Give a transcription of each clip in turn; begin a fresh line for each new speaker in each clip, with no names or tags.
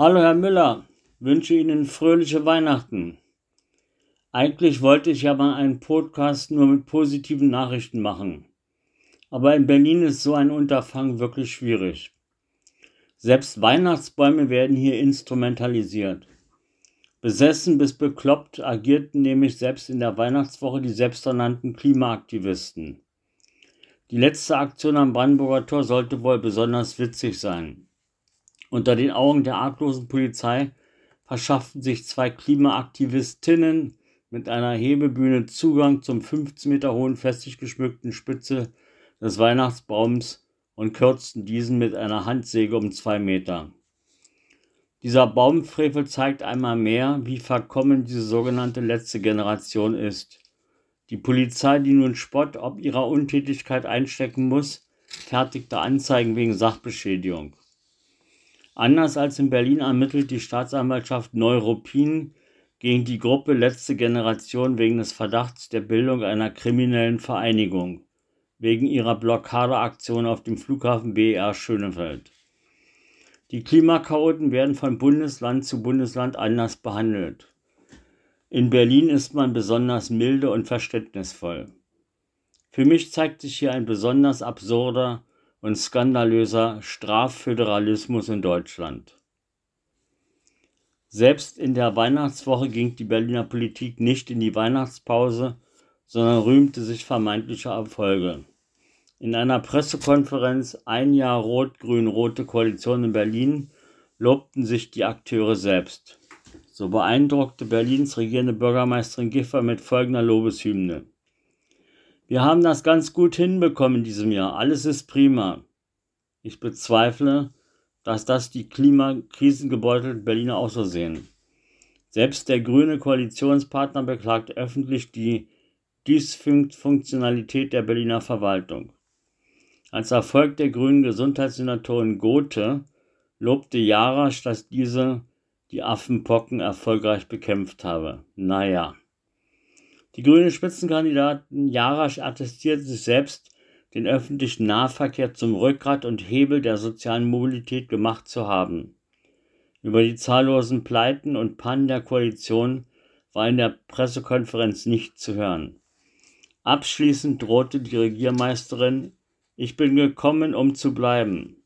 Hallo Herr Müller, wünsche Ihnen fröhliche Weihnachten. Eigentlich wollte ich ja mal einen Podcast nur mit positiven Nachrichten machen. Aber in Berlin ist so ein Unterfangen wirklich schwierig. Selbst Weihnachtsbäume werden hier instrumentalisiert. Besessen bis bekloppt agierten nämlich selbst in der Weihnachtswoche die selbsternannten Klimaaktivisten. Die letzte Aktion am Brandenburger Tor sollte wohl besonders witzig sein. Unter den Augen der arglosen Polizei verschafften sich zwei Klimaaktivistinnen mit einer Hebebühne Zugang zum 15 Meter hohen festlich geschmückten Spitze des Weihnachtsbaums und kürzten diesen mit einer Handsäge um zwei Meter. Dieser Baumfrevel zeigt einmal mehr, wie verkommen diese sogenannte letzte Generation ist. Die Polizei, die nun Spott ob ihrer Untätigkeit einstecken muss, fertigte Anzeigen wegen Sachbeschädigung. Anders als in Berlin ermittelt die Staatsanwaltschaft Neuruppin gegen die Gruppe Letzte Generation wegen des Verdachts der Bildung einer kriminellen Vereinigung, wegen ihrer Blockadeaktion auf dem Flughafen BER Schönefeld. Die Klimakaoten werden von Bundesland zu Bundesland anders behandelt. In Berlin ist man besonders milde und verständnisvoll. Für mich zeigt sich hier ein besonders absurder und skandalöser Strafföderalismus in Deutschland. Selbst in der Weihnachtswoche ging die Berliner Politik nicht in die Weihnachtspause, sondern rühmte sich vermeintlicher Erfolge. In einer Pressekonferenz Ein Jahr Rot-Grün-Rote Koalition in Berlin lobten sich die Akteure selbst. So beeindruckte Berlins regierende Bürgermeisterin Giffer mit folgender Lobeshymne. Wir haben das ganz gut hinbekommen in diesem Jahr. Alles ist prima. Ich bezweifle, dass das die klimakrisengebeutelten Berliner auch so sehen. Selbst der grüne Koalitionspartner beklagt öffentlich die Dysfunktionalität der Berliner Verwaltung. Als Erfolg der grünen Gesundheitssenatorin Gothe lobte Jarasch, dass diese die Affenpocken erfolgreich bekämpft habe. Naja. Die grüne Spitzenkandidatin Jarasch attestiert sich selbst, den öffentlichen Nahverkehr zum Rückgrat und Hebel der sozialen Mobilität gemacht zu haben. Über die zahllosen Pleiten und Pannen der Koalition war in der Pressekonferenz nicht zu hören. Abschließend drohte die Regiermeisterin, ich bin gekommen, um zu bleiben.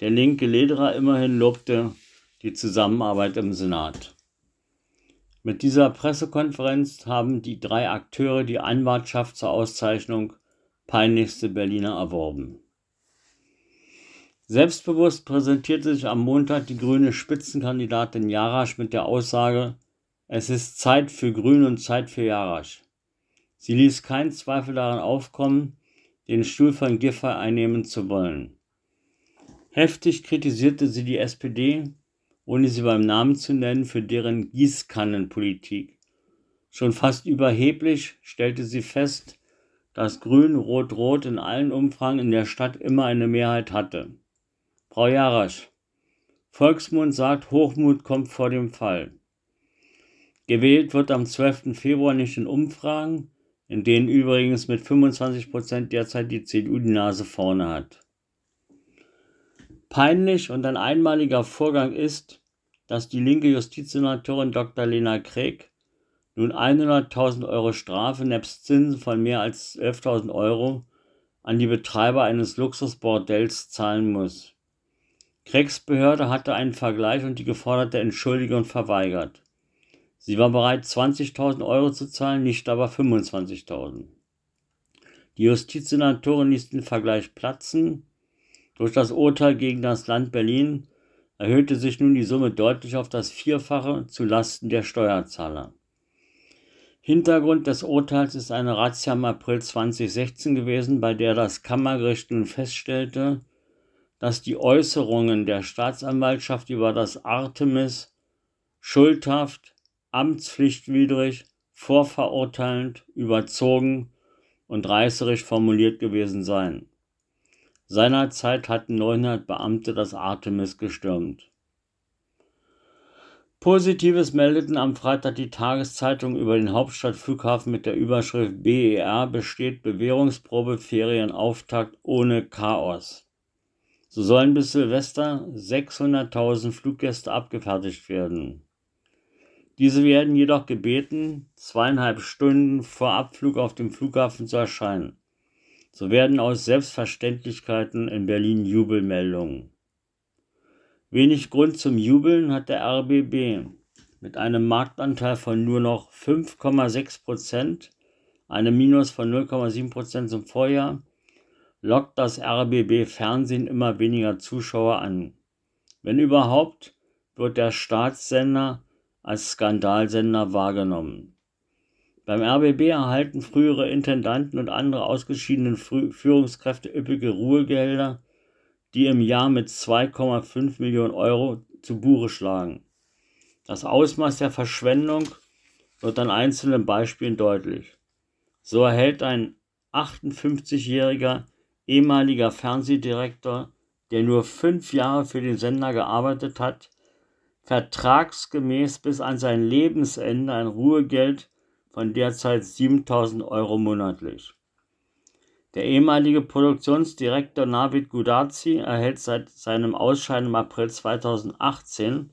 Der linke Lederer immerhin lobte die Zusammenarbeit im Senat. Mit dieser Pressekonferenz haben die drei Akteure die Anwartschaft zur Auszeichnung Peinlichste Berliner erworben. Selbstbewusst präsentierte sich am Montag die grüne Spitzenkandidatin Jarasch mit der Aussage, es ist Zeit für Grün und Zeit für Jarasch. Sie ließ keinen Zweifel daran aufkommen, den Stuhl von Giffey einnehmen zu wollen. Heftig kritisierte sie die SPD, ohne sie beim Namen zu nennen, für deren Gießkannenpolitik. Schon fast überheblich stellte sie fest, dass Grün, Rot, Rot in allen Umfragen in der Stadt immer eine Mehrheit hatte. Frau Jarasch, Volksmund sagt, Hochmut kommt vor dem Fall. Gewählt wird am 12. Februar nicht in Umfragen, in denen übrigens mit 25 Prozent derzeit die CDU die Nase vorne hat. Peinlich und ein einmaliger Vorgang ist, dass die linke Justizsenatorin Dr. Lena Kreck nun 100.000 Euro Strafe nebst Zinsen von mehr als 11.000 Euro an die Betreiber eines Luxusbordells zahlen muss. Krecks Behörde hatte einen Vergleich und die geforderte Entschuldigung verweigert. Sie war bereit, 20.000 Euro zu zahlen, nicht aber 25.000. Die Justizsenatorin ließ den Vergleich platzen. Durch das Urteil gegen das Land Berlin erhöhte sich nun die Summe deutlich auf das Vierfache zu Lasten der Steuerzahler. Hintergrund des Urteils ist eine Razzia im April 2016 gewesen, bei der das Kammergericht nun feststellte, dass die Äußerungen der Staatsanwaltschaft über das Artemis schuldhaft, amtspflichtwidrig, vorverurteilend, überzogen und reißerisch formuliert gewesen seien. Seinerzeit hatten 900 Beamte das Artemis gestürmt. Positives meldeten am Freitag die Tageszeitung über den Hauptstadtflughafen mit der Überschrift BER besteht Bewährungsprobe Ferienauftakt ohne Chaos. So sollen bis Silvester 600.000 Fluggäste abgefertigt werden. Diese werden jedoch gebeten, zweieinhalb Stunden vor Abflug auf dem Flughafen zu erscheinen. So werden aus Selbstverständlichkeiten in Berlin Jubelmeldungen. Wenig Grund zum Jubeln hat der RBB mit einem Marktanteil von nur noch 5,6 Prozent, einem Minus von 0,7 Prozent zum Vorjahr, lockt das RBB Fernsehen immer weniger Zuschauer an. Wenn überhaupt, wird der Staatssender als Skandalsender wahrgenommen. Beim RBB erhalten frühere Intendanten und andere ausgeschiedene Führungskräfte üppige Ruhegelder, die im Jahr mit 2,5 Millionen Euro zu Buche schlagen. Das Ausmaß der Verschwendung wird an einzelnen Beispielen deutlich. So erhält ein 58-jähriger ehemaliger Fernsehdirektor, der nur fünf Jahre für den Sender gearbeitet hat, vertragsgemäß bis an sein Lebensende ein Ruhegeld von derzeit 7000 Euro monatlich. Der ehemalige Produktionsdirektor Navid Gudazi erhält seit seinem Ausscheiden im April 2018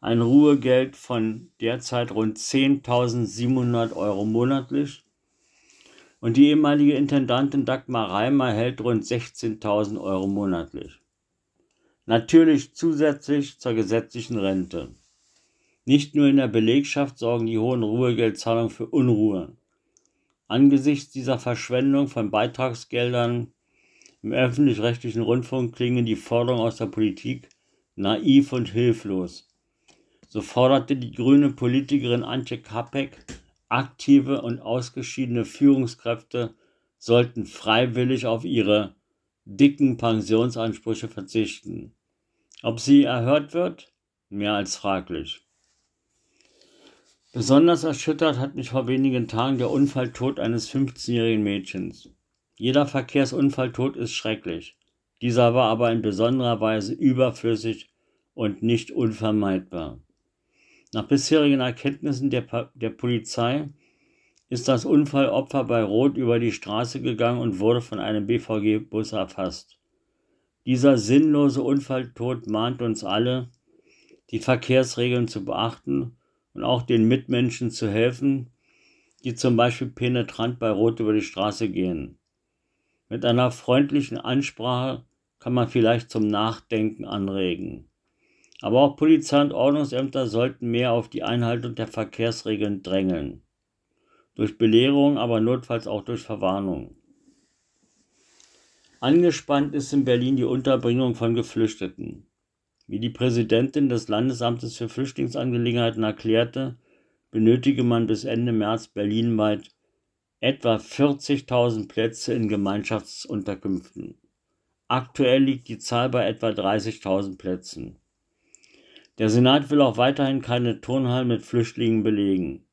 ein Ruhegeld von derzeit rund 10.700 Euro monatlich und die ehemalige Intendantin Dagmar Reimer erhält rund 16.000 Euro monatlich natürlich zusätzlich zur gesetzlichen Rente. Nicht nur in der Belegschaft sorgen die hohen Ruhegeldzahlungen für Unruhe. Angesichts dieser Verschwendung von Beitragsgeldern im öffentlich-rechtlichen Rundfunk klingen die Forderungen aus der Politik naiv und hilflos. So forderte die grüne Politikerin Antje Kapek, aktive und ausgeschiedene Führungskräfte sollten freiwillig auf ihre dicken Pensionsansprüche verzichten. Ob sie erhört wird? Mehr als fraglich. Besonders erschüttert hat mich vor wenigen Tagen der Unfalltod eines 15-jährigen Mädchens. Jeder Verkehrsunfalltod ist schrecklich. Dieser war aber in besonderer Weise überflüssig und nicht unvermeidbar. Nach bisherigen Erkenntnissen der, der Polizei ist das Unfallopfer bei Rot über die Straße gegangen und wurde von einem BVG-Bus erfasst. Dieser sinnlose Unfalltod mahnt uns alle, die Verkehrsregeln zu beachten und auch den Mitmenschen zu helfen, die zum Beispiel penetrant bei Rot über die Straße gehen. Mit einer freundlichen Ansprache kann man vielleicht zum Nachdenken anregen. Aber auch Polizei und Ordnungsämter sollten mehr auf die Einhaltung der Verkehrsregeln drängeln. Durch Belehrung, aber notfalls auch durch Verwarnung. Angespannt ist in Berlin die Unterbringung von Geflüchteten. Wie die Präsidentin des Landesamtes für Flüchtlingsangelegenheiten erklärte, benötige man bis Ende März berlinweit etwa 40.000 Plätze in Gemeinschaftsunterkünften. Aktuell liegt die Zahl bei etwa 30.000 Plätzen. Der Senat will auch weiterhin keine Turnhallen mit Flüchtlingen belegen.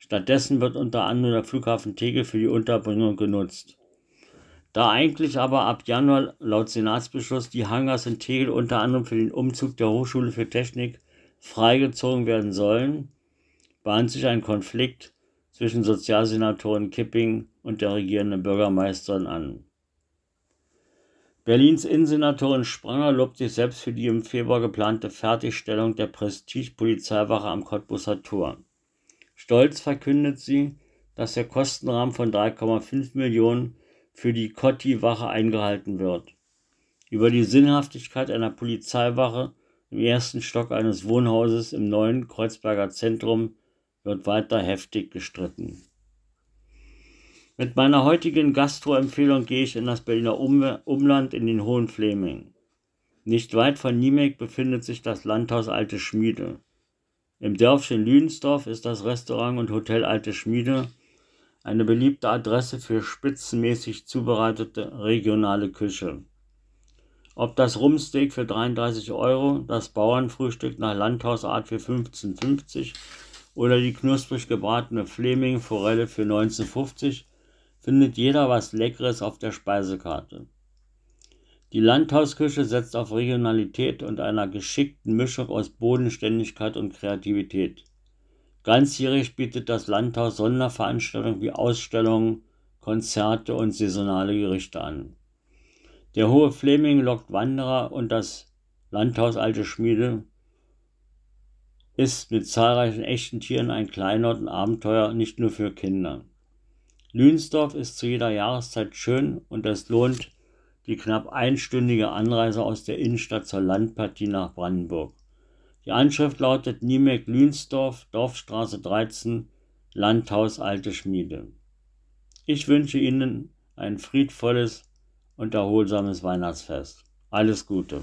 Stattdessen wird unter anderem der Flughafen Tegel für die Unterbringung genutzt. Da eigentlich aber ab Januar laut Senatsbeschluss die Hangars in Tegel unter anderem für den Umzug der Hochschule für Technik freigezogen werden sollen, bahnt sich ein Konflikt zwischen Sozialsenatorin Kipping und der regierenden Bürgermeisterin an. Berlins Innensenatorin Spranger lobt sich selbst für die im Februar geplante Fertigstellung der Prestige-Polizeiwache am Cottbusser Tor. Stolz verkündet sie, dass der Kostenrahmen von 3,5 Millionen für die Kotti-Wache eingehalten wird. Über die Sinnhaftigkeit einer Polizeiwache im ersten Stock eines Wohnhauses im neuen Kreuzberger Zentrum wird weiter heftig gestritten. Mit meiner heutigen Gastro-Empfehlung gehe ich in das Berliner Umland in den Hohen Fleming. Nicht weit von Niemek befindet sich das Landhaus Alte Schmiede. Im Dörfchen Lüdensdorf ist das Restaurant und Hotel Alte Schmiede eine beliebte Adresse für spitzenmäßig zubereitete regionale Küche. Ob das Rumsteak für 33 Euro, das Bauernfrühstück nach Landhausart für 15,50 oder die knusprig gebratene Fleming Forelle für 19,50 findet jeder was Leckeres auf der Speisekarte. Die Landhausküche setzt auf Regionalität und einer geschickten Mischung aus Bodenständigkeit und Kreativität. Ganzjährig bietet das Landhaus Sonderveranstaltungen wie Ausstellungen, Konzerte und saisonale Gerichte an. Der hohe Fleming lockt Wanderer und das Landhaus Alte Schmiede ist mit zahlreichen echten Tieren ein Kleinort und Abenteuer nicht nur für Kinder. Lünsdorf ist zu jeder Jahreszeit schön und es lohnt die knapp einstündige Anreise aus der Innenstadt zur Landpartie nach Brandenburg. Die Anschrift lautet Niemek Lünsdorf, Dorfstraße 13, Landhaus Alte Schmiede. Ich wünsche Ihnen ein friedvolles und erholsames Weihnachtsfest. Alles Gute.